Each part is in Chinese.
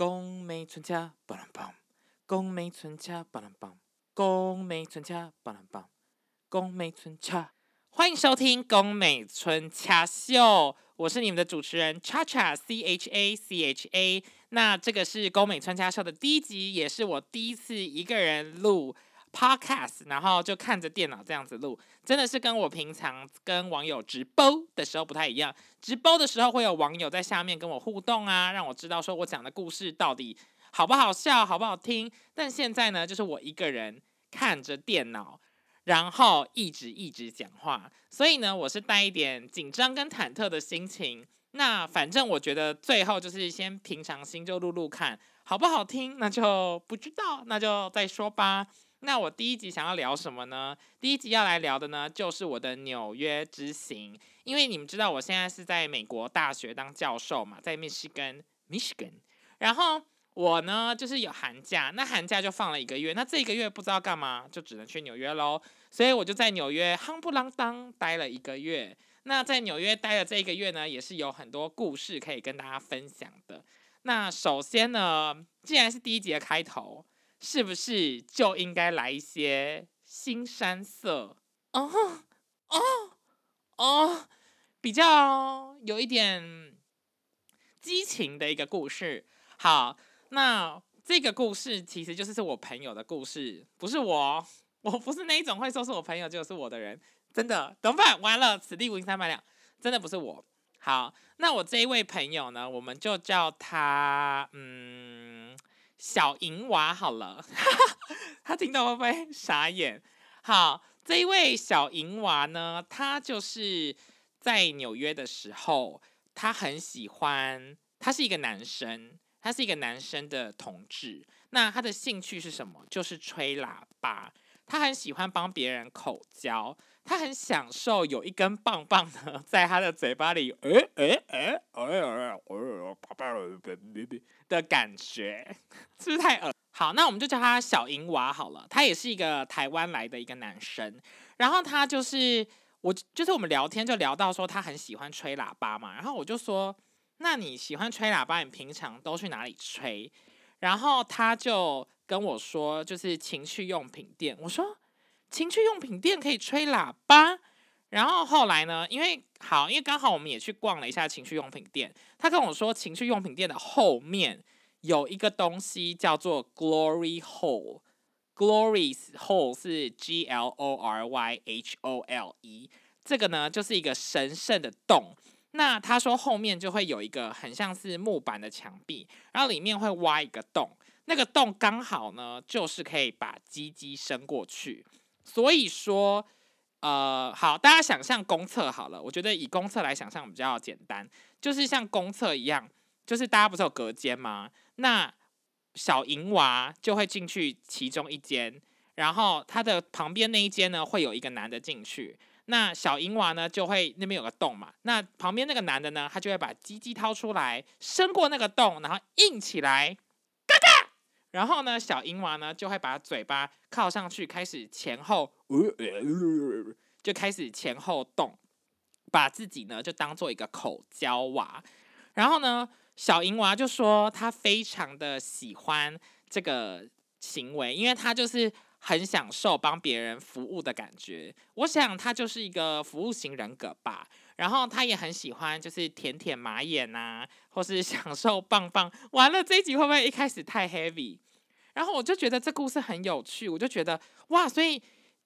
宫美春恰巴啷梆，宫美春恰巴啷梆，宫美春恰巴啷梆，宫美春恰。欢迎收听宫美春恰秀，我是你们的主持人 Cha Cha C H A C H A。那这个是宫美春恰秀的第一集，也是我第一次一个人录 Podcast，然后就看着电脑这样子录，真的是跟我平常跟网友直播的时候不太一样。直播的时候会有网友在下面跟我互动啊，让我知道说我讲的故事到底好不好笑、好不好听。但现在呢，就是我一个人看着电脑，然后一直一直讲话，所以呢，我是带一点紧张跟忐忑的心情。那反正我觉得最后就是先平常心就录录看，好不好听，那就不知道，那就再说吧。那我第一集想要聊什么呢？第一集要来聊的呢，就是我的纽约之行。因为你们知道，我现在是在美国大学当教授嘛，在密西根 （Michigan）。然后我呢，就是有寒假，那寒假就放了一个月。那这一个月不知道干嘛，就只能去纽约喽。所以我就在纽约夯不啷当待了一个月。那在纽约待的这一个月呢，也是有很多故事可以跟大家分享的。那首先呢，既然是第一集的开头。是不是就应该来一些新山色？哦哦哦，比较有一点激情的一个故事。好，那这个故事其实就是是我朋友的故事，不是我，我不是那一种会说是我朋友就是我的人，真的。怎么办？完了，此地无银三百两，真的不是我。好，那我这一位朋友呢，我们就叫他，嗯。小银娃好了，他听到会不会傻眼？好，这一位小银娃呢，他就是在纽约的时候，他很喜欢，他是一个男生，他是一个男生的同志。那他的兴趣是什么？就是吹喇叭。他很喜欢帮别人口交。他很享受有一根棒棒的在他的嘴巴里，哎哎哎哎哎，的感觉，是不是太恶？好，那我们就叫他小银娃好了。他也是一个台湾来的一个男生，然后他就是我，就是我们聊天就聊到说他很喜欢吹喇叭嘛，然后我就说，那你喜欢吹喇叭，你平常都去哪里吹？然后他就跟我说，就是情趣用品店。我说。情趣用品店可以吹喇叭，然后后来呢？因为好，因为刚好我们也去逛了一下情趣用品店。他跟我说，情趣用品店的后面有一个东西叫做 Glory Hole。Glory Hole 是 G L O R Y H O L E，这个呢就是一个神圣的洞。那他说后面就会有一个很像是木板的墙壁，然后里面会挖一个洞，那个洞刚好呢就是可以把鸡鸡伸过去。所以说，呃，好，大家想象公厕好了。我觉得以公厕来想象比较简单，就是像公厕一样，就是大家不是有隔间吗？那小银娃就会进去其中一间，然后他的旁边那一间呢，会有一个男的进去。那小银娃呢，就会那边有个洞嘛，那旁边那个男的呢，他就会把鸡鸡掏出来，伸过那个洞，然后硬起来。然后呢，小银娃呢就会把嘴巴靠上去，开始前后，就开始前后动，把自己呢就当做一个口交娃。然后呢，小银娃就说他非常的喜欢这个行为，因为他就是很享受帮别人服务的感觉。我想他就是一个服务型人格吧。然后他也很喜欢，就是舔舔马眼呐，或是 享受棒棒。完了这一集会不会一开始太 heavy？然后我就觉得这故事很有趣，我就觉得哇，所以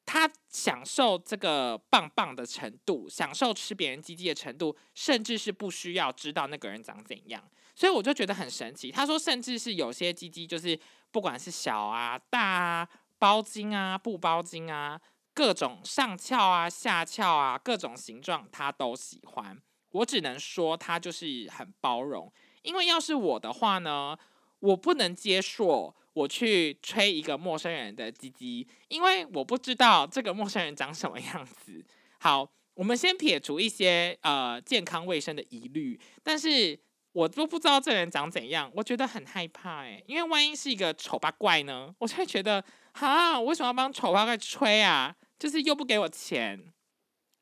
他享受这个棒棒的程度，享受吃别人鸡鸡的程度，甚至是不需要知道那个人长怎样。所以我就觉得很神奇。他说，甚至是有些鸡鸡，就是不管是小啊、大啊、包茎啊、不包茎啊。各种上翘啊、下翘啊，各种形状他都喜欢。我只能说他就是很包容。因为要是我的话呢，我不能接受我去吹一个陌生人的鸡鸡，因为我不知道这个陌生人长什么样子。好，我们先撇除一些呃健康卫生的疑虑，但是我都不知道这人长怎样，我觉得很害怕诶，因为万一是一个丑八怪呢，我就会觉得哈，为什么要帮丑八怪吹啊？就是又不给我钱，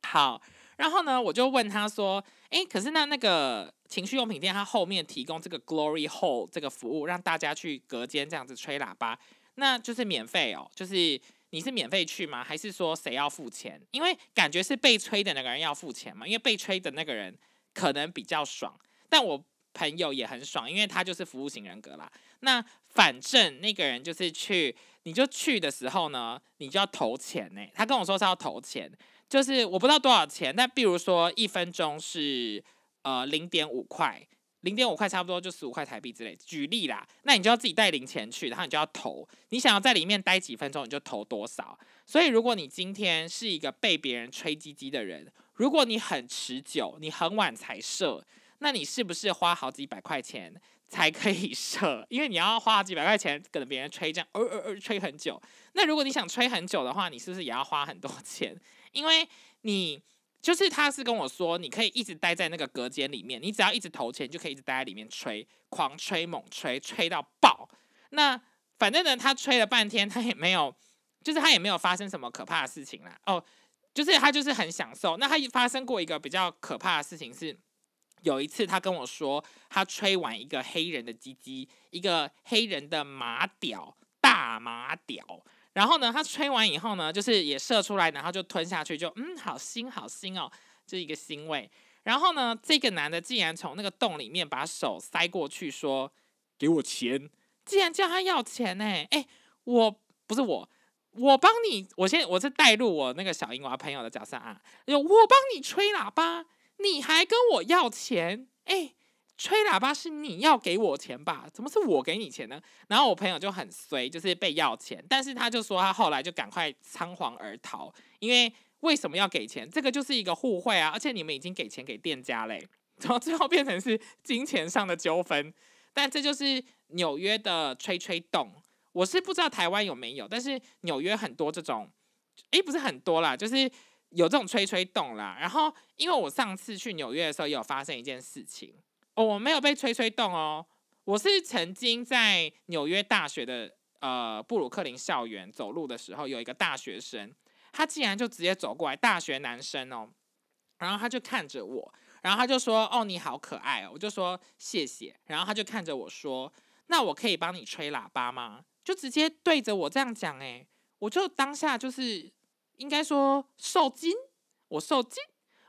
好，然后呢，我就问他说：“哎，可是那那个情趣用品店，它后面提供这个 Glory Hole 这个服务，让大家去隔间这样子吹喇叭，那就是免费哦。就是你是免费去吗？还是说谁要付钱？因为感觉是被吹的那个人要付钱嘛，因为被吹的那个人可能比较爽，但我朋友也很爽，因为他就是服务型人格啦。那反正那个人就是去，你就去的时候呢，你就要投钱呢。他跟我说是要投钱。就是我不知道多少钱，但比如说一分钟是呃零点五块，零点五块差不多就十五块台币之类。举例啦，那你就要自己带零钱去，然后你就要投，你想要在里面待几分钟，你就投多少。所以如果你今天是一个被别人吹鸡鸡的人，如果你很持久，你很晚才射，那你是不是花好几百块钱才可以射？因为你要花几百块钱跟别人吹这样，呃呃呃吹很久。那如果你想吹很久的话，你是不是也要花很多钱？因为你就是他是跟我说，你可以一直待在那个隔间里面，你只要一直投钱，就可以一直待在里面吹，狂吹猛吹，吹到爆。那反正呢，他吹了半天，他也没有，就是他也没有发生什么可怕的事情啦。哦，就是他就是很享受。那他发生过一个比较可怕的事情是，有一次他跟我说，他吹完一个黑人的鸡鸡，一个黑人的马屌，大马屌。然后呢，他吹完以后呢，就是也射出来，然后就吞下去，就嗯，好腥，好腥哦，就一个腥味。然后呢，这个男的竟然从那个洞里面把手塞过去，说：“给我钱！”竟然叫他要钱呢？哎，我不是我，我帮你，我先我是带入我那个小英娃朋友的角色啊，我帮你吹喇叭，你还跟我要钱？哎。吹喇叭是你要给我钱吧？怎么是我给你钱呢？然后我朋友就很衰，就是被要钱，但是他就说他后来就赶快仓皇而逃，因为为什么要给钱？这个就是一个互惠啊，而且你们已经给钱给店家嘞，然后最后变成是金钱上的纠纷。但这就是纽约的吹吹洞，我是不知道台湾有没有，但是纽约很多这种，诶，不是很多啦，就是有这种吹吹动啦。然后因为我上次去纽约的时候，也有发生一件事情。哦，我没有被吹吹动哦。我是曾经在纽约大学的呃布鲁克林校园走路的时候，有一个大学生，他竟然就直接走过来，大学男生哦，然后他就看着我，然后他就说：“哦，你好可爱哦。”我就说谢谢，然后他就看着我说：“那我可以帮你吹喇叭吗？”就直接对着我这样讲，诶，我就当下就是应该说受惊，我受惊，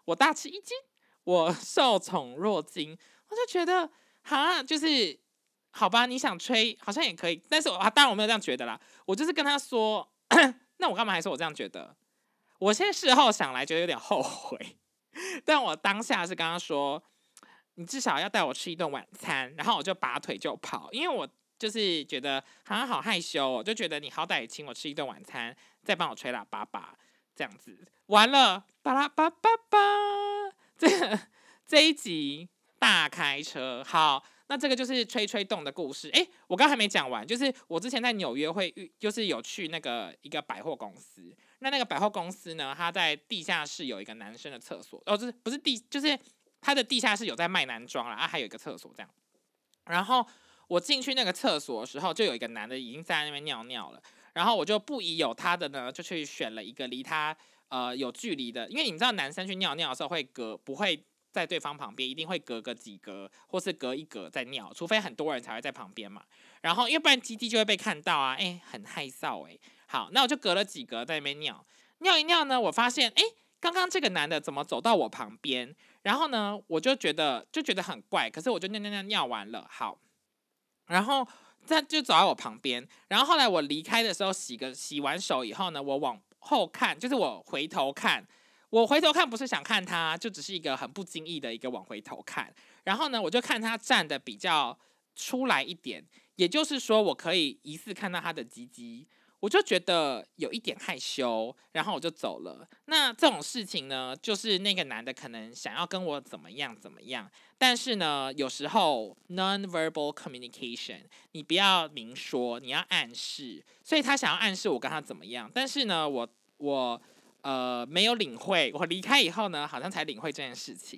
我大吃一惊，我 受宠若惊。我就觉得，哈，就是好吧，你想吹好像也可以，但是啊，当然我没有这样觉得啦。我就是跟他说，那我干嘛还说我这样觉得？我现在事后想来，觉得有点后悔。但我当下是跟他说，你至少要带我吃一顿晚餐，然后我就拔腿就跑，因为我就是觉得好像好害羞，我就觉得你好歹也请我吃一顿晚餐，再帮我吹喇叭吧，这样子。完了，巴拉巴巴巴，这这一集。大开车，好，那这个就是吹吹动的故事。诶，我刚还没讲完，就是我之前在纽约会遇，就是有去那个一个百货公司。那那个百货公司呢，它在地下室有一个男生的厕所，哦，就是不是地，就是它的地下室有在卖男装啦，啊，还有一个厕所这样。然后我进去那个厕所的时候，就有一个男的已经在那边尿尿了，然后我就不疑有他的呢，就去选了一个离他呃有距离的，因为你知道男生去尿尿的时候会隔不会。在对方旁边一定会隔个几格，或是隔一格在尿，除非很多人才会在旁边嘛。然后，要不然基地就会被看到啊，哎，很害臊哎。好，那我就隔了几格在那边尿，尿一尿呢，我发现哎，刚刚这个男的怎么走到我旁边？然后呢，我就觉得就觉得很怪，可是我就尿尿尿尿完了，好，然后他就走在我旁边。然后后来我离开的时候，洗个洗完手以后呢，我往后看，就是我回头看。我回头看不是想看他，就只是一个很不经意的一个往回头看。然后呢，我就看他站的比较出来一点，也就是说，我可以疑似看到他的鸡鸡，我就觉得有一点害羞，然后我就走了。那这种事情呢，就是那个男的可能想要跟我怎么样怎么样，但是呢，有时候 non-verbal communication，你不要明说，你要暗示。所以他想要暗示我跟他怎么样，但是呢，我我。呃，没有领会。我离开以后呢，好像才领会这件事情。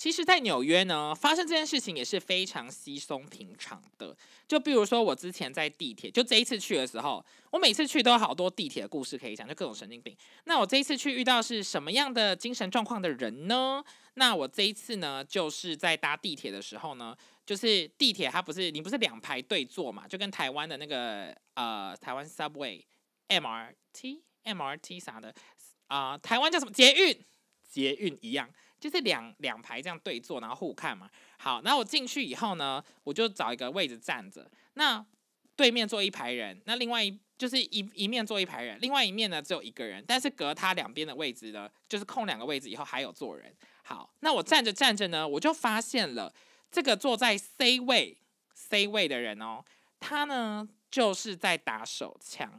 其实，在纽约呢，发生这件事情也是非常稀松平常的。就比如说，我之前在地铁，就这一次去的时候，我每次去都有好多地铁的故事可以讲，就各种神经病。那我这一次去遇到是什么样的精神状况的人呢？那我这一次呢，就是在搭地铁的时候呢，就是地铁它不是你不是两排对坐嘛，就跟台湾的那个呃台湾 Subway、MRT、MRT 啥的啊，台湾叫什么捷运？捷运一样，就是两两排这样对坐，然后互看嘛。好，那我进去以后呢，我就找一个位置站着。那对面坐一排人，那另外一就是一一面坐一排人，另外一面呢只有一个人，但是隔他两边的位置呢，就是空两个位置以后还有坐人。好，那我站着站着呢，我就发现了这个坐在 C 位 C 位的人哦，他呢就是在打手枪。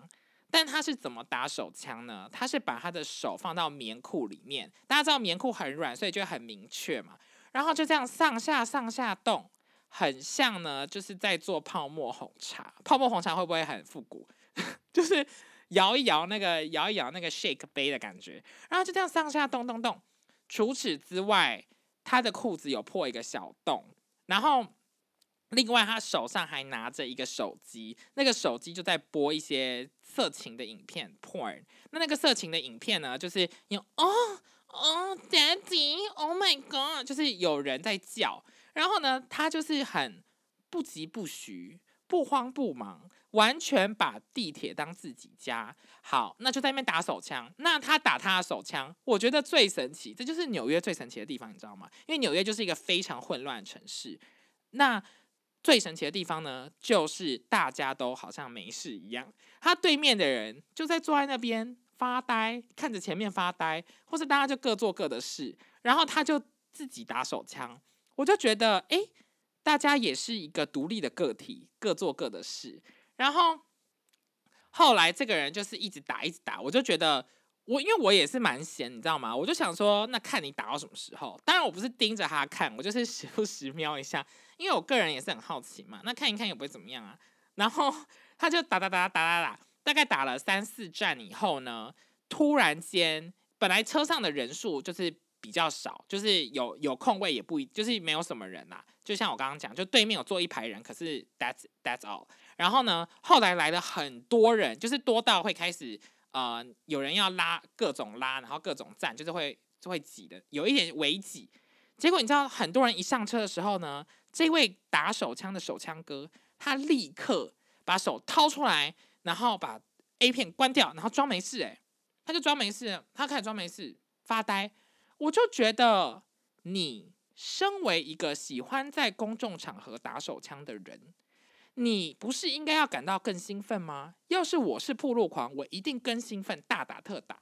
但他是怎么打手枪呢？他是把他的手放到棉裤里面，大家知道棉裤很软，所以就很明确嘛。然后就这样上下上下动，很像呢，就是在做泡沫红茶。泡沫红茶会不会很复古？就是摇一摇那个摇一摇那个 shake 杯的感觉。然后就这样上下动动动。除此之外，他的裤子有破一个小洞，然后。另外，他手上还拿着一个手机，那个手机就在播一些色情的影片 （porn）。那那个色情的影片呢，就是有哦哦，Daddy，Oh my God，就是有人在叫。然后呢，他就是很不急不徐、不慌不忙，完全把地铁当自己家。好，那就在那边打手枪。那他打他的手枪，我觉得最神奇，这就是纽约最神奇的地方，你知道吗？因为纽约就是一个非常混乱的城市。那最神奇的地方呢，就是大家都好像没事一样。他对面的人就在坐在那边发呆，看着前面发呆，或是大家就各做各的事，然后他就自己打手枪。我就觉得，哎，大家也是一个独立的个体，各做各的事。然后后来这个人就是一直打，一直打，我就觉得。我因为我也是蛮闲，你知道吗？我就想说，那看你打到什么时候。当然，我不是盯着他看，我就是 时不时瞄一下，因为我个人也是很好奇嘛。那看一看也不会怎么样啊。然后 他就打打打打打打，大概打了三四站以后呢，突然间，本来车上的人数就是比较少，就是有有空位也不一，就是没有什么人啦。就像我刚刚讲，就对面有坐一排人，可是 that's that's all。然后呢，后来来了很多人，就是多到会开始。呃，有人要拉各种拉，然后各种站，就是会就会挤的，有一点围挤。结果你知道，很多人一上车的时候呢，这位打手枪的手枪哥，他立刻把手掏出来，然后把 A 片关掉，然后装没事。诶，他就装没事，他开始装没事，发呆。我就觉得，你身为一个喜欢在公众场合打手枪的人。你不是应该要感到更兴奋吗？要是我是铺路狂，我一定更兴奋，大打特打。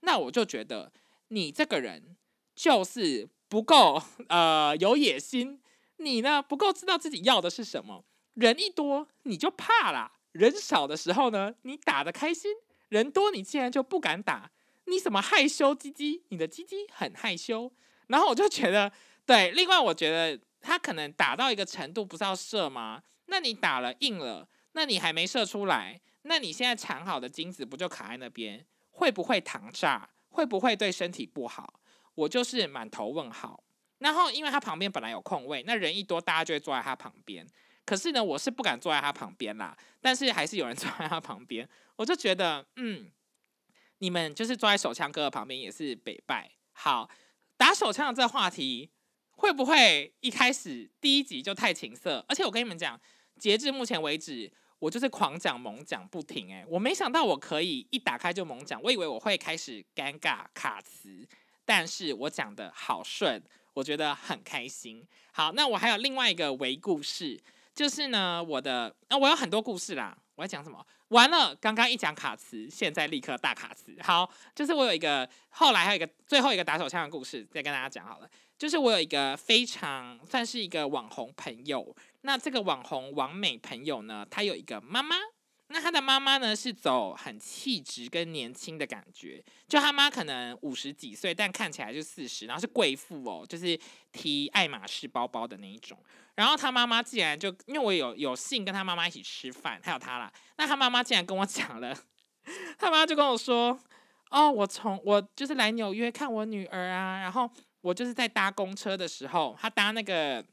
那我就觉得你这个人就是不够呃有野心，你呢不够知道自己要的是什么。人一多你就怕啦，人少的时候呢你打的开心，人多你竟然就不敢打，你什么害羞鸡鸡？你的鸡鸡很害羞。然后我就觉得对，另外我觉得他可能打到一个程度，不是要射吗？那你打了硬了，那你还没射出来，那你现在藏好的精子不就卡在那边？会不会糖炸？会不会对身体不好？我就是满头问号。然后因为他旁边本来有空位，那人一多，大家就会坐在他旁边。可是呢，我是不敢坐在他旁边啦。但是还是有人 坐在他旁边，我就觉得，嗯，你们就是坐在手枪哥的旁边也是北拜。好，打手枪的这话题，会不会一开始第一集就太情色？而且我跟你们讲。截至目前为止，我就是狂讲猛讲不停诶，我没想到我可以一打开就猛讲，我以为我会开始尴尬卡词，但是我讲的好顺，我觉得很开心。好，那我还有另外一个微故事，就是呢，我的啊，我有很多故事啦。我要讲什么？完了，刚刚一讲卡词，现在立刻大卡词。好，就是我有一个后来还有一个最后一个打手枪的故事，再跟大家讲好了。就是我有一个非常算是一个网红朋友，那这个网红网美朋友呢，他有一个妈妈，那他的妈妈呢是走很气质跟年轻的感觉，就他妈可能五十几岁，但看起来就四十，然后是贵妇哦，就是提爱马仕包包的那一种。然后他妈妈竟然就因为我有有幸跟他妈妈一起吃饭，还有他啦，那他妈妈竟然跟我讲了，他妈就跟我说，哦，我从我就是来纽约看我女儿啊，然后。我就是在搭公车的时候，他搭那个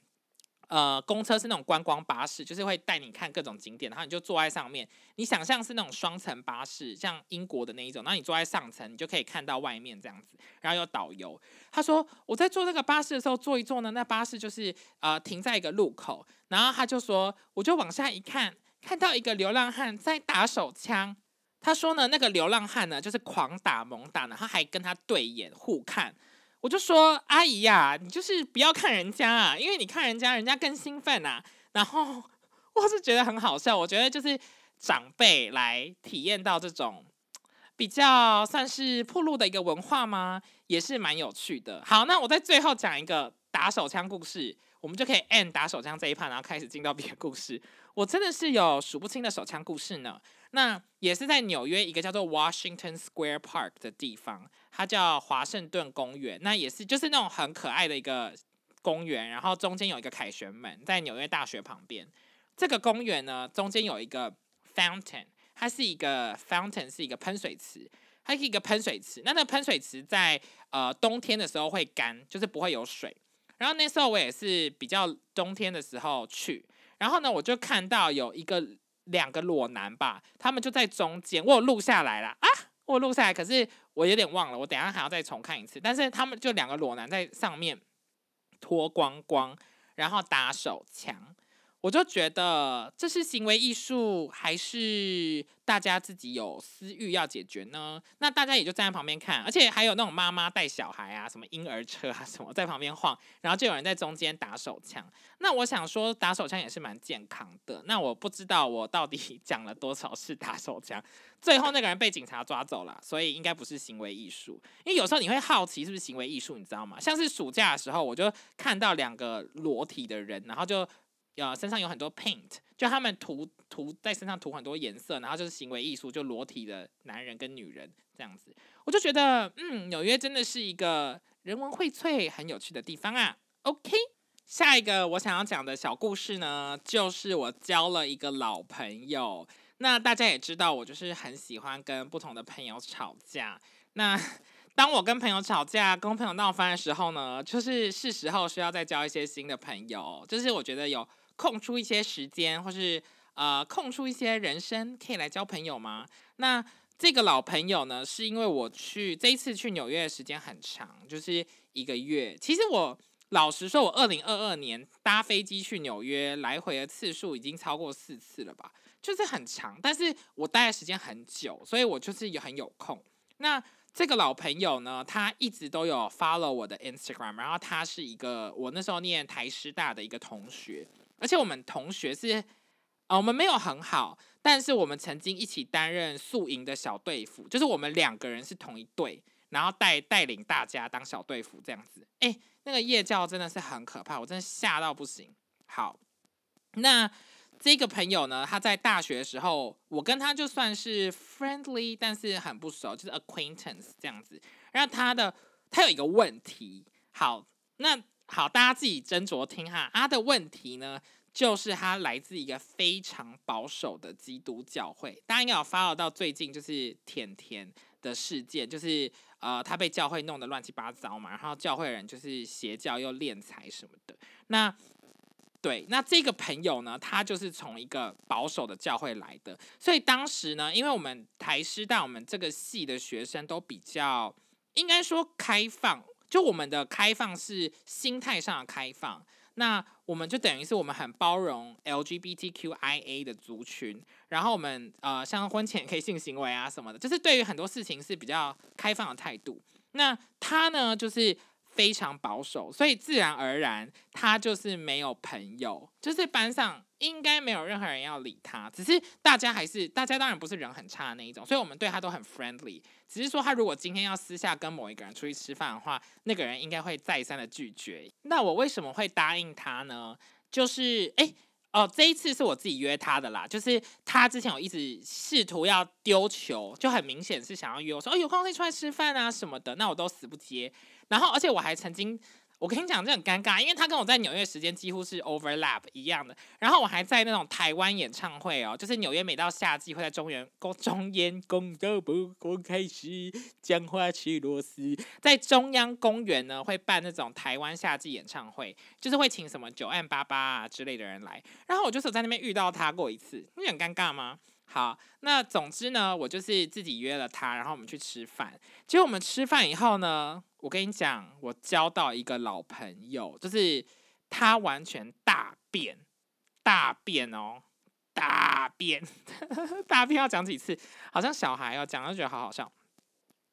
呃，公车是那种观光巴士，就是会带你看各种景点，然后你就坐在上面。你想象是那种双层巴士，像英国的那一种，然后你坐在上层，你就可以看到外面这样子。然后有导游，他说我在坐那个巴士的时候坐一坐呢，那巴士就是呃停在一个路口，然后他就说，我就往下一看，看到一个流浪汉在打手枪。他说呢，那个流浪汉呢就是狂打猛打，然后还跟他对眼互看。我就说阿姨呀，你就是不要看人家啊，因为你看人家，人家更兴奋啊。然后我是觉得很好笑，我觉得就是长辈来体验到这种比较算是铺路的一个文化吗？也是蛮有趣的。好，那我在最后讲一个打手枪故事，我们就可以 end 打手枪这一趴，然后开始进到别的故事。我真的是有数不清的手枪故事呢。那也是在纽约一个叫做 Washington Square Park 的地方，它叫华盛顿公园。那也是就是那种很可爱的一个公园，然后中间有一个凯旋门，在纽约大学旁边。这个公园呢，中间有一个 fountain，它是一个 fountain，是一个喷水池，它是一个喷水池。那那喷水池在呃冬天的时候会干，就是不会有水。然后那时候我也是比较冬天的时候去，然后呢，我就看到有一个。两个裸男吧，他们就在中间，我有录下来了啊，我录下来，可是我有点忘了，我等下还要再重看一次。但是他们就两个裸男在上面脱光光，然后打手枪。我就觉得这是行为艺术，还是大家自己有私欲要解决呢？那大家也就站在旁边看，而且还有那种妈妈带小孩啊，什么婴儿车啊什么在旁边晃，然后就有人在中间打手枪。那我想说，打手枪也是蛮健康的。那我不知道我到底 讲了多少是打手枪，最后那个人被警察抓走了，所以应该不是行为艺术。因为有时候你会好奇是不是行为艺术，你知道吗？像是暑假的时候，我就看到两个裸体的人，然后就。呃，身上有很多 paint，就他们涂涂在身上涂很多颜色，然后就是行为艺术，就裸体的男人跟女人这样子，我就觉得，嗯，纽约真的是一个人文荟萃、很有趣的地方啊。OK，下一个我想要讲的小故事呢，就是我交了一个老朋友。那大家也知道，我就是很喜欢跟不同的朋友吵架。那当我跟朋友吵架、跟朋友闹翻的时候呢，就是是时候需要再交一些新的朋友。就是我觉得有。空出一些时间，或是呃空出一些人生，可以来交朋友吗？那这个老朋友呢，是因为我去这一次去纽约的时间很长，就是一个月。其实我老实说，我二零二二年搭飞机去纽约来回的次数已经超过四次了吧，就是很长。但是我待的时间很久，所以我就是有很有空。那这个老朋友呢，他一直都有 follow 我的 Instagram，然后他是一个我那时候念台师大的一个同学。而且我们同学是，呃，我们没有很好，但是我们曾经一起担任宿营的小队服，就是我们两个人是同一队，然后带带领大家当小队服这样子。哎，那个夜教真的是很可怕，我真的吓到不行。好，那这个朋友呢，他在大学的时候，我跟他就算是 friendly，但是很不熟，就是 acquaintance 这样子。然后他的他有一个问题，好，那。好，大家自己斟酌听哈。他的问题呢，就是他来自一个非常保守的基督教会。大家应该有发到最近就是甜甜的事件，就是呃，他被教会弄得乱七八糟嘛，然后教会人就是邪教又敛财什么的。那对，那这个朋友呢，他就是从一个保守的教会来的，所以当时呢，因为我们台师大我们这个系的学生都比较应该说开放。就我们的开放是心态上的开放，那我们就等于是我们很包容 LGBTQIA 的族群，然后我们呃像婚前可以性行为啊什么的，就是对于很多事情是比较开放的态度。那他呢，就是。非常保守，所以自然而然他就是没有朋友，就是班上应该没有任何人要理他。只是大家还是大家当然不是人很差的那一种，所以我们对他都很 friendly。只是说他如果今天要私下跟某一个人出去吃饭的话，那个人应该会再三的拒绝。那我为什么会答应他呢？就是哎哦，这一次是我自己约他的啦。就是他之前有一直试图要丢球，就很明显是想要约我说哦有空可以出来吃饭啊什么的，那我都死不接。然后，而且我还曾经，我跟你讲，这很尴尬，因为他跟我在纽约时间几乎是 overlap 一样的。然后我还在那种台湾演唱会哦，就是纽约每到夏季会在中原公中央公都不公开始讲话去螺丝，在中央公园呢会办那种台湾夏季演唱会，就是会请什么九案八八啊之类的人来。然后我就是在那边遇到他过一次，你很尴尬吗？好，那总之呢，我就是自己约了他，然后我们去吃饭。结果我们吃饭以后呢，我跟你讲，我交到一个老朋友，就是他完全大变，大变哦，大变，大变要讲几次？好像小孩要讲，就觉得好好笑。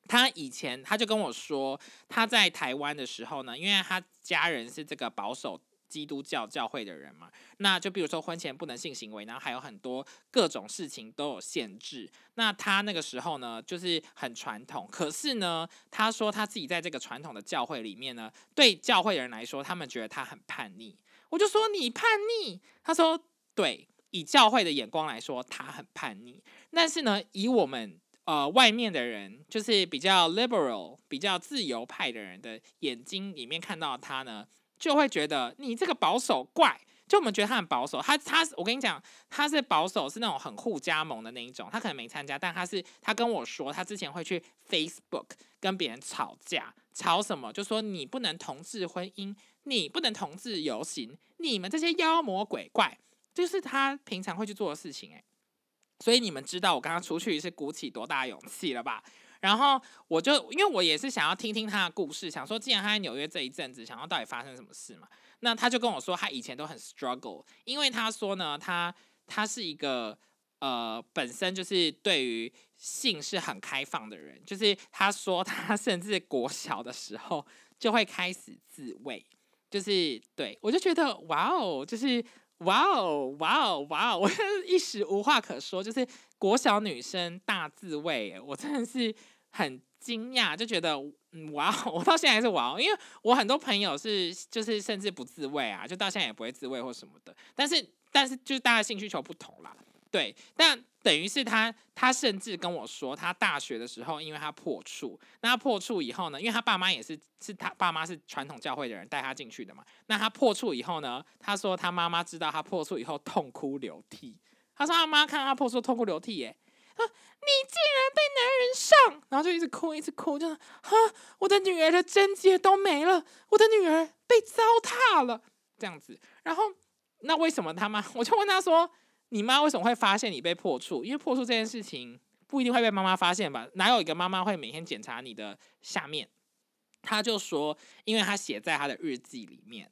他以前他就跟我说，他在台湾的时候呢，因为他家人是这个保守。基督教教会的人嘛，那就比如说婚前不能性行为，然后还有很多各种事情都有限制。那他那个时候呢，就是很传统。可是呢，他说他自己在这个传统的教会里面呢，对教会的人来说，他们觉得他很叛逆。我就说你叛逆，他说对，以教会的眼光来说，他很叛逆。但是呢，以我们呃外面的人，就是比较 liberal、比较自由派的人的眼睛里面看到他呢。就会觉得你这个保守怪，就我们觉得他很保守。他他，我跟你讲，他是保守，是那种很护加盟的那一种。他可能没参加，但他是他跟我说，他之前会去 Facebook 跟别人吵架，吵什么？就说你不能同志婚姻，你不能同志游行，你们这些妖魔鬼怪，就是他平常会去做的事情。诶，所以你们知道我刚刚出去是鼓起多大勇气了吧？然后我就因为我也是想要听听他的故事，想说既然他在纽约这一阵子，想要到底发生什么事嘛？那他就跟我说，他以前都很 struggle，因为他说呢，他他是一个呃本身就是对于性是很开放的人，就是他说他 甚至国小的时候就会开始自慰，就是对我就觉得哇哦，就是哇哦哇哦哇哦，我 一时无话可说，就是国小女生大自慰，我真的是。很惊讶，就觉得哇，我到现在还是哇，因为我很多朋友是就是甚至不自慰啊，就到现在也不会自慰或什么的。但是但是就是大家性需求不同啦，对。但等于是他他甚至跟我说，他大学的时候，因为他破处，那他破处以后呢，因为他爸妈也是是他爸妈是传统教会的人带他进去的嘛。那他破处以后呢，他说他妈妈知道他破处以后痛哭流涕。他说他妈看到他破处痛哭流涕耶。啊！你竟然被男人上，然后就一直哭，一直哭，就是哈，我的女儿的贞洁都没了，我的女儿被糟蹋了，这样子。然后，那为什么他妈？我就问他说：“你妈为什么会发现你被破处？因为破处这件事情不一定会被妈妈发现吧？哪有一个妈妈会每天检查你的下面？”他就说：“因为他写在他的日记里面。”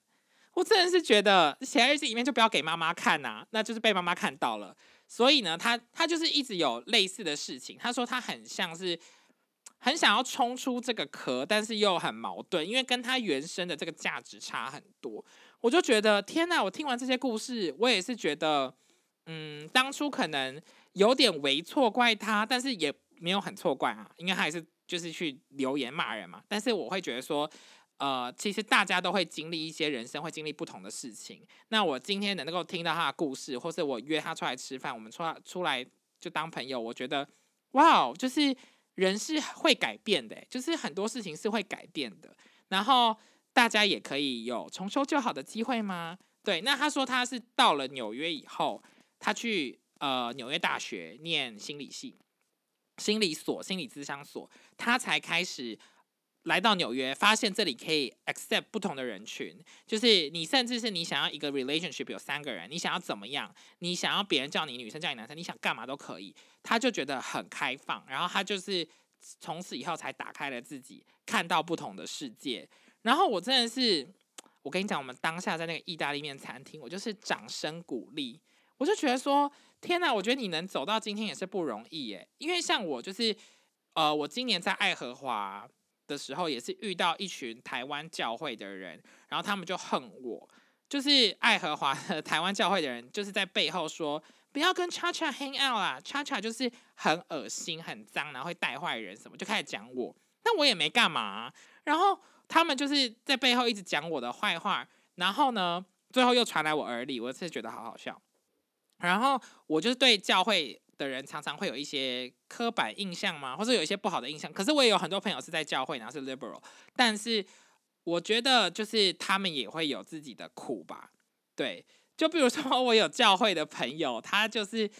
我真的是觉得写在日记里面就不要给妈妈看呐，那就是被妈妈看到了。所以呢，他他就是一直有类似的事情。他说他很像是很想要冲出这个壳，但是又很矛盾，因为跟他原生的这个价值差很多。我就觉得天哪！我听完这些故事，我也是觉得，嗯，当初可能有点为错怪他，但是也没有很错怪啊，因为他也是就是去留言骂人嘛。但是我会觉得说。呃，其实大家都会经历一些人生，会经历不同的事情。那我今天能够听到他的故事，或是我约他出来吃饭，我们出出来就当朋友，我觉得，哇，就是人是会改变的，就是很多事情是会改变的。然后大家也可以有重修旧好的机会吗？对，那他说他是到了纽约以后，他去呃纽约大学念心理系、心理所、心理咨商所，他才开始。来到纽约，发现这里可以 accept 不同的人群，就是你甚至是你想要一个 relationship 有三个人，你想要怎么样？你想要别人叫你女生叫你男生，你想干嘛都可以。他就觉得很开放，然后他就是从此以后才打开了自己，看到不同的世界。然后我真的是，我跟你讲，我们当下在那个意大利面餐厅，我就是掌声鼓励，我就觉得说，天哪，我觉得你能走到今天也是不容易耶。因为像我就是，呃，我今年在爱荷华。的时候也是遇到一群台湾教会的人，然后他们就恨我，就是爱荷华的台湾教会的人，就是在背后说不要跟 Cha Cha hang out 啦，Cha Cha 就是很恶心、很脏，然后会带坏人什么，就开始讲我。那我也没干嘛，然后他们就是在背后一直讲我的坏话，然后呢，最后又传来我耳里，我是觉得好好笑。然后我就是对教会。的人常常会有一些刻板印象吗？或者有一些不好的印象？可是我也有很多朋友是在教会，然后是 liberal，但是我觉得就是他们也会有自己的苦吧。对，就比如说我有教会的朋友，他就是。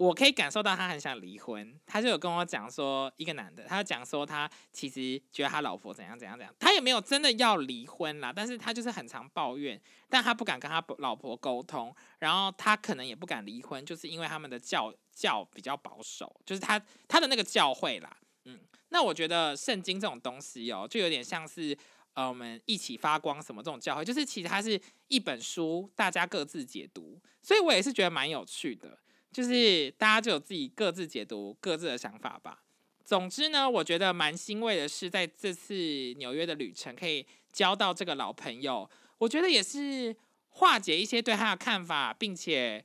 我可以感受到他很想离婚，他就有跟我讲说，一个男的，他讲说他其实觉得他老婆怎样怎样怎样，他也没有真的要离婚啦，但是他就是很常抱怨，但他不敢跟他老婆沟通，然后他可能也不敢离婚，就是因为他们的教教比较保守，就是他他的那个教会啦，嗯，那我觉得圣经这种东西哦，就有点像是呃我们一起发光什么这种教会，就是其实它是一本书，大家各自解读，所以我也是觉得蛮有趣的。就是大家就有自己各自解读各自的想法吧。总之呢，我觉得蛮欣慰的是，在这次纽约的旅程可以交到这个老朋友，我觉得也是化解一些对他的看法，并且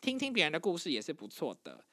听听别人的故事也是不错的。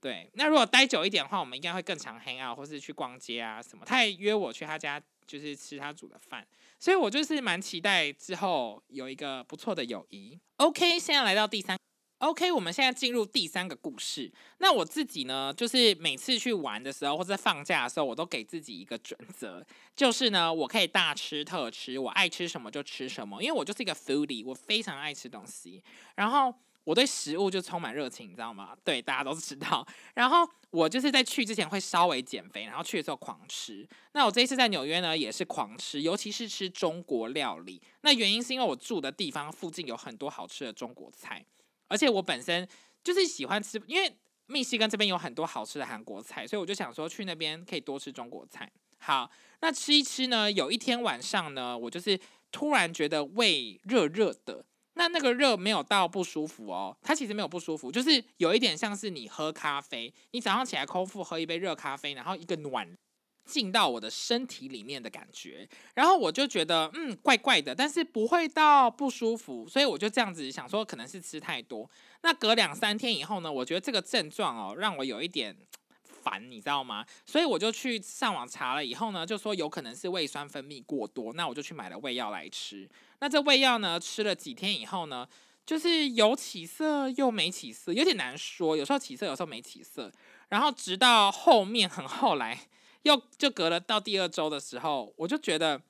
对，那如果待久一点的话，我们应该会更常 hang out 或是去逛街啊什么。他也约我去他家，就是吃他煮的饭，所以我就是蛮期待之后有一个不错的友谊。OK，现在来到第三。OK，我们现在进入第三个故事。那我自己呢，就是每次去玩的时候，或者放假的时候，我都给自己一个准则，就是呢，我可以大吃特吃，我爱吃什么就吃什么，因为我就是一个 foodie，我非常爱吃东西。然后我对食物就充满热情，你知道吗？对，大家都知道。然后我就是在去之前会稍微减肥，然后去的时候狂吃。那我这一次在纽约呢，也是狂吃，尤其是吃中国料理。那原因是因为我住的地方附近有很多好吃的中国菜。而且我本身就是喜欢吃，因为密西根这边有很多好吃的韩国菜，所以我就想说去那边可以多吃中国菜。好，那吃一吃呢，有一天晚上呢，我就是突然觉得胃热热的，那那个热没有到不舒服哦，它其实没有不舒服，就是有一点像是你喝咖啡，你早上起来空腹喝一杯热咖啡，然后一个暖。进到我的身体里面的感觉，然后我就觉得嗯怪怪的，但是不会到不舒服，所以我就这样子想说可能是吃太多。那隔两三天以后呢，我觉得这个症状哦让我有一点烦，你知道吗？所以我就去上网查了以后呢，就说有可能是胃酸分泌过多，那我就去买了胃药来吃。那这胃药呢吃了几天以后呢，就是有起色又没起色，有点难说，有时候起色，有时候没起色。然后直到后面很后来。又就隔了到第二周的时候，我就觉得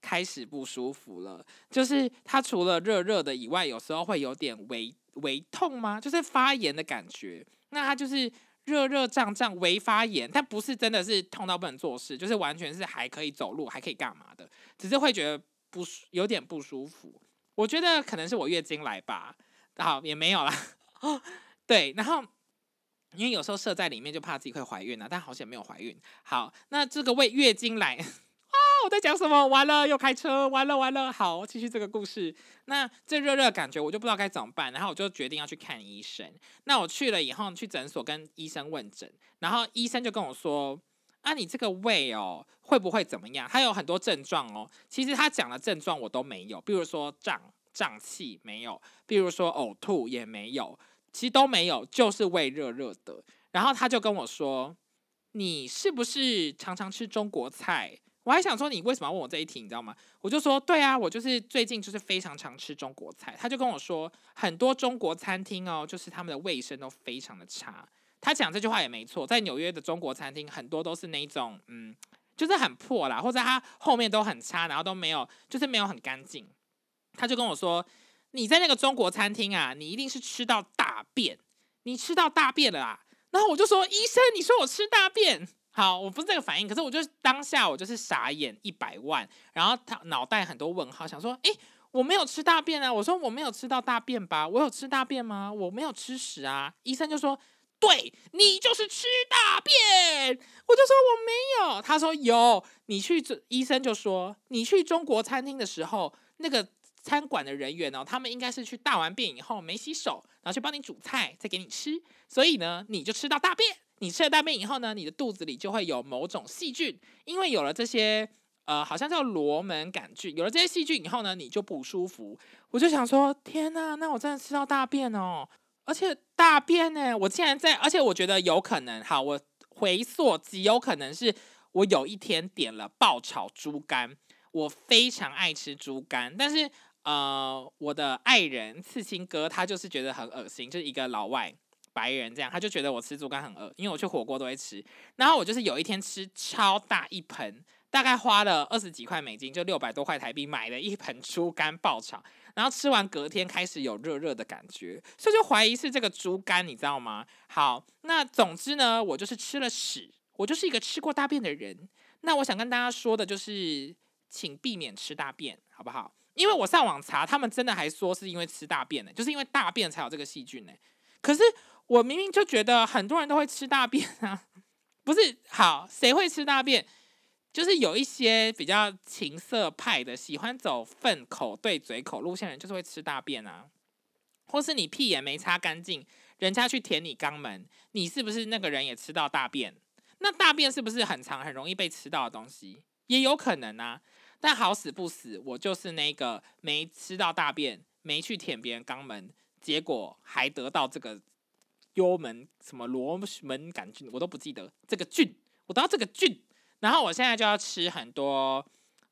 开始不舒服了。就是它除了热热的以外，有时候会有点微微痛吗？就是发炎的感觉。那它就是热热胀胀微发炎，但不是真的是痛到不能做事，就是完全是还可以走路，还可以干嘛的，只是会觉得不有点不舒服。我觉得可能是我月经来吧，好也没有啦。对，然后。因为有时候射在里面就怕自己会怀孕了，但好险没有怀孕。好，那这个为月经来啊，我在讲什么？完了又开车，完了完了。好，继续这个故事。那这热热感觉我就不知道该怎么办，然后我就决定要去看医生。那我去了以后去诊所跟医生问诊，然后医生就跟我说：“啊，你这个胃哦会不会怎么样？他有很多症状哦。其实他讲的症状我都没有，比如说胀胀气没有，比如说呕吐也没有。”其实都没有，就是胃热热的。然后他就跟我说：“你是不是常常吃中国菜？”我还想说：“你为什么要问我这一题？你知道吗？”我就说：“对啊，我就是最近就是非常常吃中国菜。”他就跟我说：“很多中国餐厅哦，就是他们的卫生都非常的差。”他讲这句话也没错，在纽约的中国餐厅很多都是那种嗯，就是很破啦，或者他后面都很差，然后都没有，就是没有很干净。他就跟我说。你在那个中国餐厅啊，你一定是吃到大便，你吃到大便了啊！然后我就说，医生，你说我吃大便，好，我不是这个反应，可是我就当下我就是傻眼一百万，然后他脑袋很多问号，想说，哎，我没有吃大便啊！我说我没有吃到大便吧？我有吃大便吗？我没有吃屎啊！医生就说，对你就是吃大便，我就说我没有，他说有，你去医生就说你去中国餐厅的时候那个。餐馆的人员呢，他们应该是去大完便以后没洗手，然后去帮你煮菜，再给你吃。所以呢，你就吃到大便。你吃了大便以后呢，你的肚子里就会有某种细菌，因为有了这些呃，好像叫罗门杆菌，有了这些细菌以后呢，你就不舒服。我就想说，天哪，那我真的吃到大便哦！而且大便呢，我竟然在，而且我觉得有可能，好，我回溯极有可能是我有一天点了爆炒猪肝，我非常爱吃猪肝，但是。呃，我的爱人刺青哥，他就是觉得很恶心，就是一个老外白人这样，他就觉得我吃猪肝很恶，因为我去火锅都会吃。然后我就是有一天吃超大一盆大概花了二十几块美金，就六百多块台币买了一盆猪肝爆炒，然后吃完隔天开始有热热的感觉，所以就怀疑是这个猪肝，你知道吗？好，那总之呢，我就是吃了屎，我就是一个吃过大便的人。那我想跟大家说的就是，请避免吃大便，好不好？因为我上网查，他们真的还说是因为吃大便呢，就是因为大便才有这个细菌呢。可是我明明就觉得很多人都会吃大便啊，不是？好，谁会吃大便？就是有一些比较情色派的，喜欢走粪口对嘴口路线的人，就是会吃大便啊。或是你屁眼没擦干净，人家去舔你肛门，你是不是那个人也吃到大便？那大便是不是很长，很容易被吃到的东西？也有可能啊。但好死不死，我就是那个没吃到大便，没去舔别人肛门，结果还得到这个幽门什么罗门杆菌，我都不记得这个菌，我得到这个菌。然后我现在就要吃很多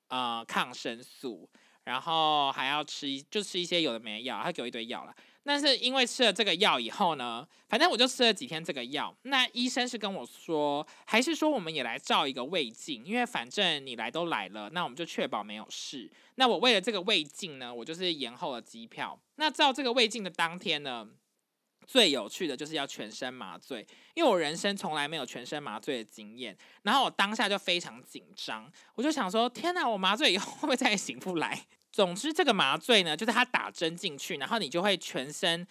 呃抗生素，然后还要吃就吃一些有的没的药，他给我一堆药了。但是因为吃了这个药以后呢，反正我就吃了几天这个药。那医生是跟我说，还是说我们也来照一个胃镜，因为反正你来都来了，那我们就确保没有事。那我为了这个胃镜呢，我就是延后了机票。那照这个胃镜的当天呢？最有趣的就是要全身麻醉，因为我人生从来没有全身麻醉的经验，然后我当下就非常紧张，我就想说：天哪，我麻醉以后会不会再也醒不来？总之，这个麻醉呢，就是他打针进去，然后你就会全身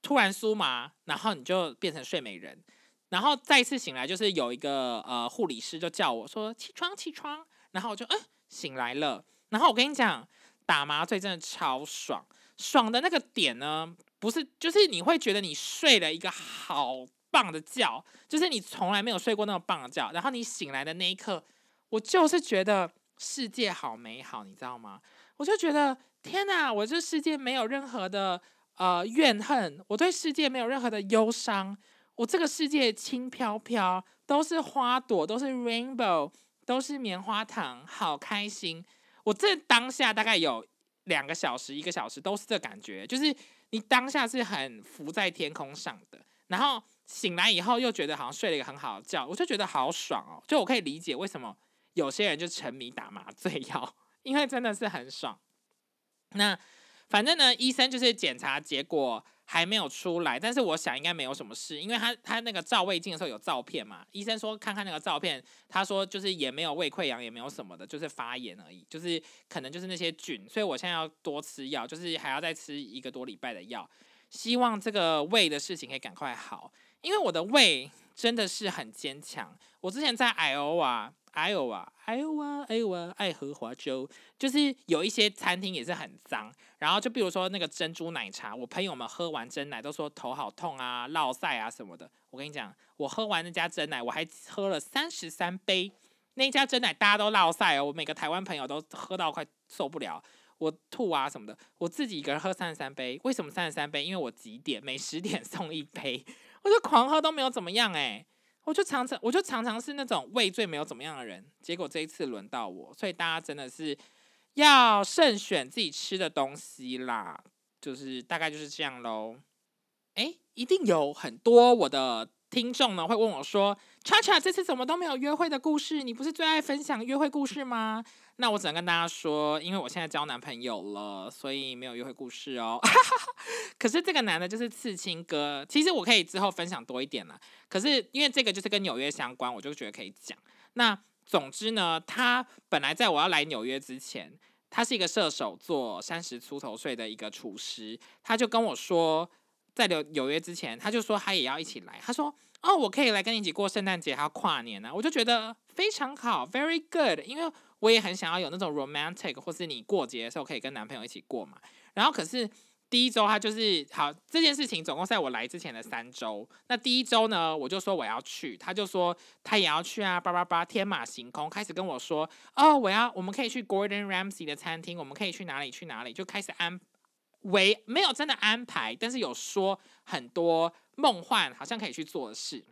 突然酥麻，然后你就变成睡美人，然后再一次醒来，就是有一个呃护理师就叫我说起床起床，然后我就嗯醒来了，然后我跟你讲，打麻醉真的超爽，爽的那个点呢。不是，就是你会觉得你睡了一个好棒的觉，就是你从来没有睡过那么棒的觉，然后你醒来的那一刻，我就是觉得世界好美好，你知道吗？我就觉得天哪，我这世界没有任何的呃怨恨，我对世界没有任何的忧伤，我这个世界轻飘飘，都是花朵，都是 rainbow，都是棉花糖，好开心。我这当下大概有两个小时、一个小时都是这感觉，就是。你当下是很浮在天空上的，然后醒来以后又觉得好像睡了一个很好的觉，我就觉得好爽哦！就我可以理解为什么有些人就沉迷打麻醉药，因为真的是很爽。那反正呢，医生就是检查结果。还没有出来，但是我想应该没有什么事，因为他他那个照胃镜的时候有照片嘛，医生说看看那个照片，他说就是也没有胃溃疡，也没有什么的，就是发炎而已，就是可能就是那些菌，所以我现在要多吃药，就是还要再吃一个多礼拜的药，希望这个胃的事情可以赶快好，因为我的胃真的是很坚强，我之前在艾还有。啊，还有啊，还有啊，爱荷华州就是有一些餐厅也是很脏，然后就比如说那个珍珠奶茶，我朋友们喝完真奶都说头好痛啊、落晒啊什么的。我跟你讲，我喝完那家真奶，我还喝了三十三杯，那家真奶大家都落晒哦，我每个台湾朋友都喝到快受不了，我吐啊什么的。我自己一个人喝三十三杯，为什么三十三杯？因为我几点每十点 送一杯，我就狂喝都没有怎么样哎。我就常常，我就常常是那种胃最没有怎么样的人，结果这一次轮到我，所以大家真的是要慎选自己吃的东西啦，就是大概就是这样喽。哎，一定有很多我的。听众呢会问我说：“叉叉这次怎么都没有约会的故事？你不是最爱分享约会故事吗？”那我只能跟大家说，因为我现在交男朋友了，所以没有约会故事哦。可是这个男的就是刺青哥，其实我可以之后分享多一点了。可是因为这个就是跟纽约相关，我就觉得可以讲。那总之呢，他本来在我要来纽约之前，他是一个射手座，三十出头岁的一个厨师，他就跟我说。在纽纽约之前，他就说他也要一起来。他说：“哦，我可以来跟你一起过圣诞节，还要跨年呢。”我就觉得非常好，very good。因为我也很想要有那种 romantic，或是你过节的时候可以跟男朋友一起过嘛。然后可是第一周他就是好这件事情，总共在我来之前的三周。那第一周呢，我就说我要去，他就说他也要去啊，叭叭叭，天马行空，开始跟我说：“哦，我要我们可以去 Gordon Ramsay 的餐厅，我们可以去哪里去哪里，就开始安。”为没有真的安排，但是有说很多梦幻，好像可以去做的事。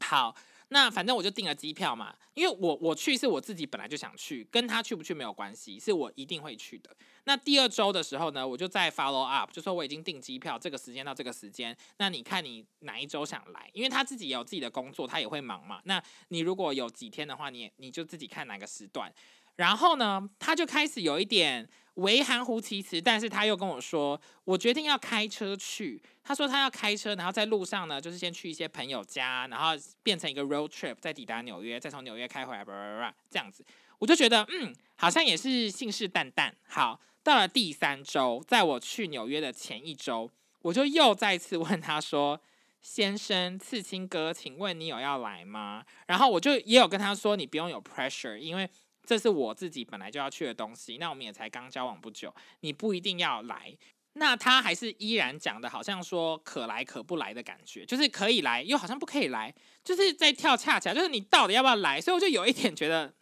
好，那反正我就订了机票嘛，因为我我去是我自己本来就想去，跟他去不去没有关系，是我一定会去的。那第二周的时候呢，我就再 follow up，就说我已经订机票，这个时间到这个时间，那你看你哪一周想来？因为他自己有自己的工作，他也会忙嘛。那你如果有几天的话，你你就自己看哪个时段。然后呢，他就开始有一点。为含糊其辞，但是他又跟我说，我决定要开车去。他说他要开车，然后在路上呢，就是先去一些朋友家，然后变成一个 road trip，再抵达纽约，再从纽约开回来，这样子。我就觉得，嗯，好像也是信誓旦旦。好，到了第三周，在我去纽约的前一周，我就又再次问他说：“先生，刺青哥，请问你有要来吗？”然后我就也有跟他说：“你不用有 pressure，因为。”这是我自己本来就要去的东西，那我们也才刚交往不久，你不一定要来。那他还是依然讲的，好像说可来可不来的感觉，就是可以来，又好像不可以来，就是在跳恰恰，就是你到底要不要来？所以我就有一点觉得，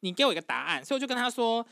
你给我一个答案。所以我就跟他说，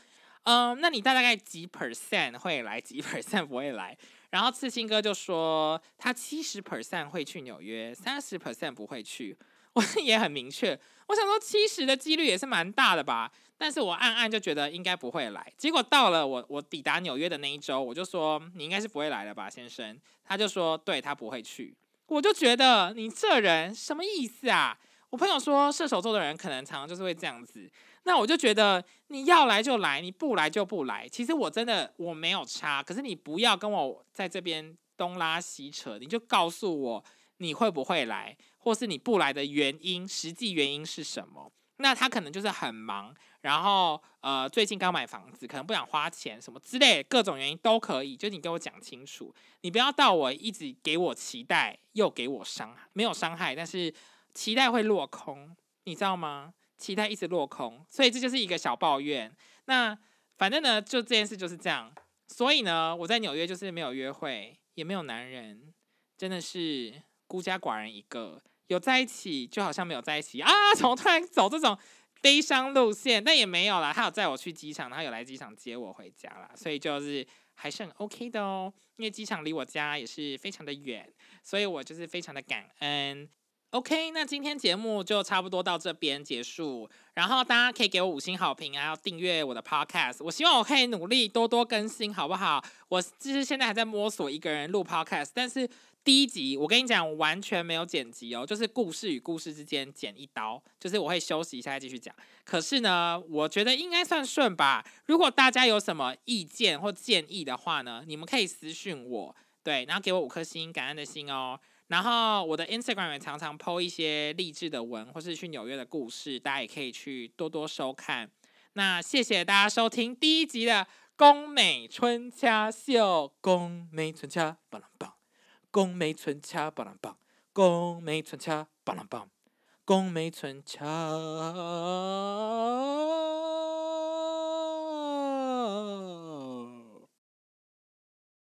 嗯，那你大概几 percent 会来，几 percent 不会来？然后刺青哥就说，他七十 percent 会去纽约，三十 percent 不会去。我也很明确，我想说七十的几率也是蛮大的吧。但是我暗暗就觉得应该不会来，结果到了我我抵达纽约的那一周，我就说你应该是不会来了吧，先生。他就说对他不会去，我就觉得你这人什么意思啊？我朋友说射手座的人可能常常就是会这样子，那我就觉得你要来就来，你不来就不来。其实我真的我没有差，可是你不要跟我在这边东拉西扯，你就告诉我你会不会来，或是你不来的原因，实际原因是什么？那他可能就是很忙。然后，呃，最近刚买房子，可能不想花钱，什么之类，各种原因都可以。就你给我讲清楚，你不要到我一直给我期待，又给我伤害，没有伤害，但是期待会落空，你知道吗？期待一直落空，所以这就是一个小抱怨。那反正呢，就这件事就是这样。所以呢，我在纽约就是没有约会，也没有男人，真的是孤家寡人一个。有在一起就好像没有在一起啊！怎么突然走这种？悲伤路线，但也没有啦。他有载我去机场，他有来机场接我回家啦，所以就是还是很 OK 的哦。因为机场离我家也是非常的远，所以我就是非常的感恩。OK，那今天节目就差不多到这边结束。然后大家可以给我五星好评，还要订阅我的 Podcast。我希望我可以努力多多更新，好不好？我就是现在还在摸索一个人录 Podcast，但是。第一集，我跟你讲，完全没有剪辑哦，就是故事与故事之间剪一刀，就是我会休息一下再继续讲。可是呢，我觉得应该算顺吧。如果大家有什么意见或建议的话呢，你们可以私讯我，对，然后给我五颗星，感恩的心哦。然后我的 Instagram 也常常 po 一些励志的文，或是去纽约的故事，大家也可以去多多收看。那谢谢大家收听第一集的《宫美春掐秀》，宫美春掐，棒棒。工美存插，bang bang bang，工妹工。